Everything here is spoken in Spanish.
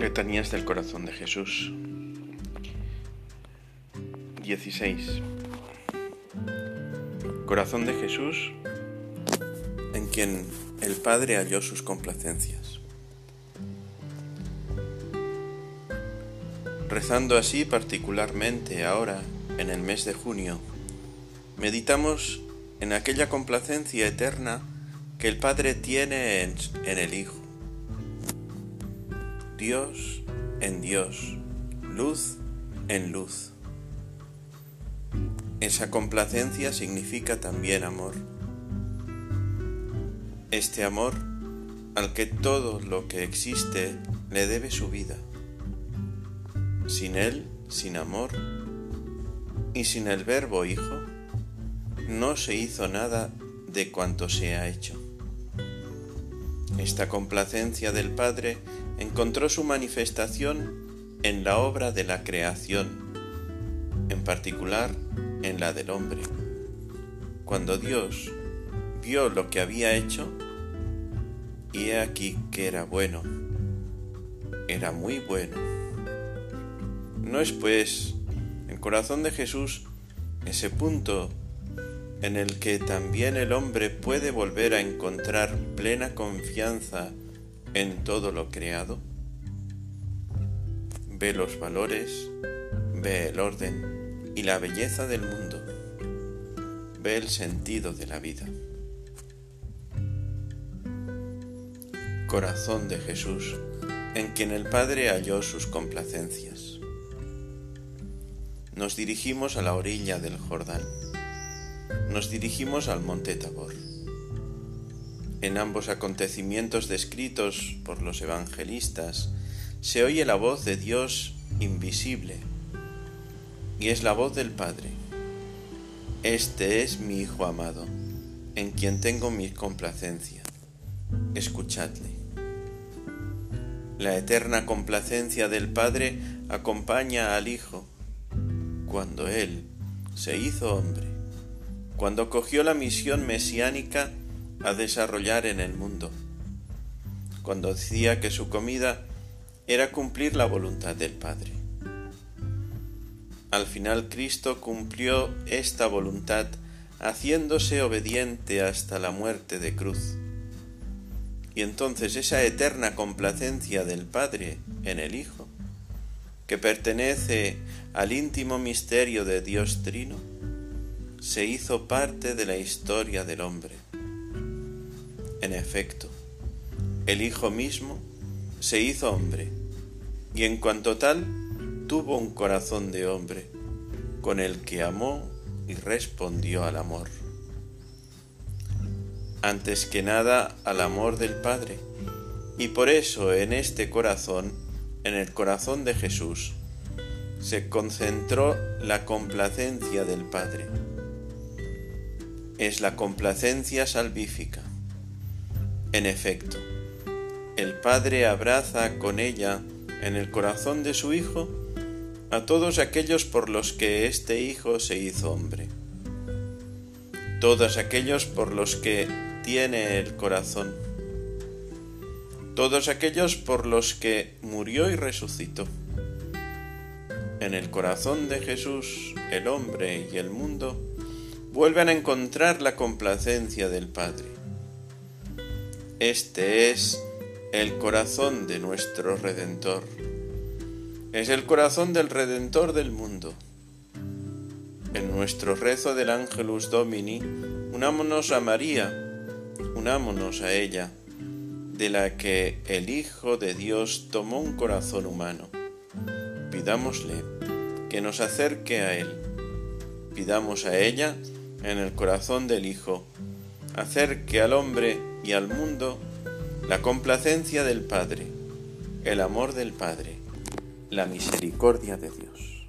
Letanías del Corazón de Jesús. 16 Corazón de Jesús en quien el Padre halló sus complacencias. Rezando así particularmente ahora, en el mes de junio, meditamos en aquella complacencia eterna que el Padre tiene en, el Hijo Dios en Dios, luz en luz. Esa complacencia significa también amor. Este amor al que todo lo que existe le debe su vida. Sin él, sin amor y sin el verbo Hijo, no se hizo nada de cuanto se ha hecho. Esta complacencia del Padre encontró su manifestación en la obra de la creación, en particular en la del hombre. Cuando Dios vio lo que había hecho, y he aquí que era bueno, era muy bueno. No es pues el corazón de Jesús ese punto en el que también el hombre puede volver a encontrar plena confianza en todo lo creado? Ve los valores, ve el orden y la belleza del mundo, ve el sentido de la vida. Corazón de Jesús, en quien el Padre halló sus complacencias. Nos dirigimos a la orilla del Jordán. Nos dirigimos al monte Tabor en ambos acontecimientos descritos por los evangelistas se oye la voz de Dios invisible y es la voz del Padre. Este es mi Hijo amado, en quien tengo mi complacencia. Escuchadle. La eterna complacencia del Padre acompaña al Hijo cuando Él se hizo hombre, cuando cogió la misión mesiánica a desarrollar en el mundo, cuando decía que su comida era cumplir la voluntad del Padre. Al final Cristo cumplió esta voluntad haciéndose obediente hasta la muerte de cruz. Y entonces esa eterna complacencia del Padre en el Hijo, que pertenece al íntimo misterio de Dios Trino, se hizo parte de la historia del hombre en efecto, el Hijo mismo se hizo hombre y en cuanto tal tuvo un corazón de hombre con el que amó y respondió al amor. Antes que nada al amor del Padre y por eso en este corazón, en el corazón de Jesús, se concentró la complacencia del Padre. Es la complacencia salvífica. En efecto, el Padre abraza con ella en el corazón de su Hijo a todos aquellos por los que este Hijo se hizo hombre, todos aquellos por los que tiene el corazón, todos aquellos por los que murió y resucitó. En el corazón de Jesús, el hombre y el mundo vuelven a encontrar la complacencia del Padre este es el corazón de nuestro Redentor. Es el corazón del Redentor del mundo. En nuestro rezo del Ángelus Domini, unámonos a María, unámonos a ella, de la que el Hijo de Dios tomó un corazón humano. Pidámosle que nos acerque a Él. Pidamos a ella, en el corazón del Hijo, acerque al hombre y al mundo la complacencia del Padre, el amor del Padre, la misericordia de Dios.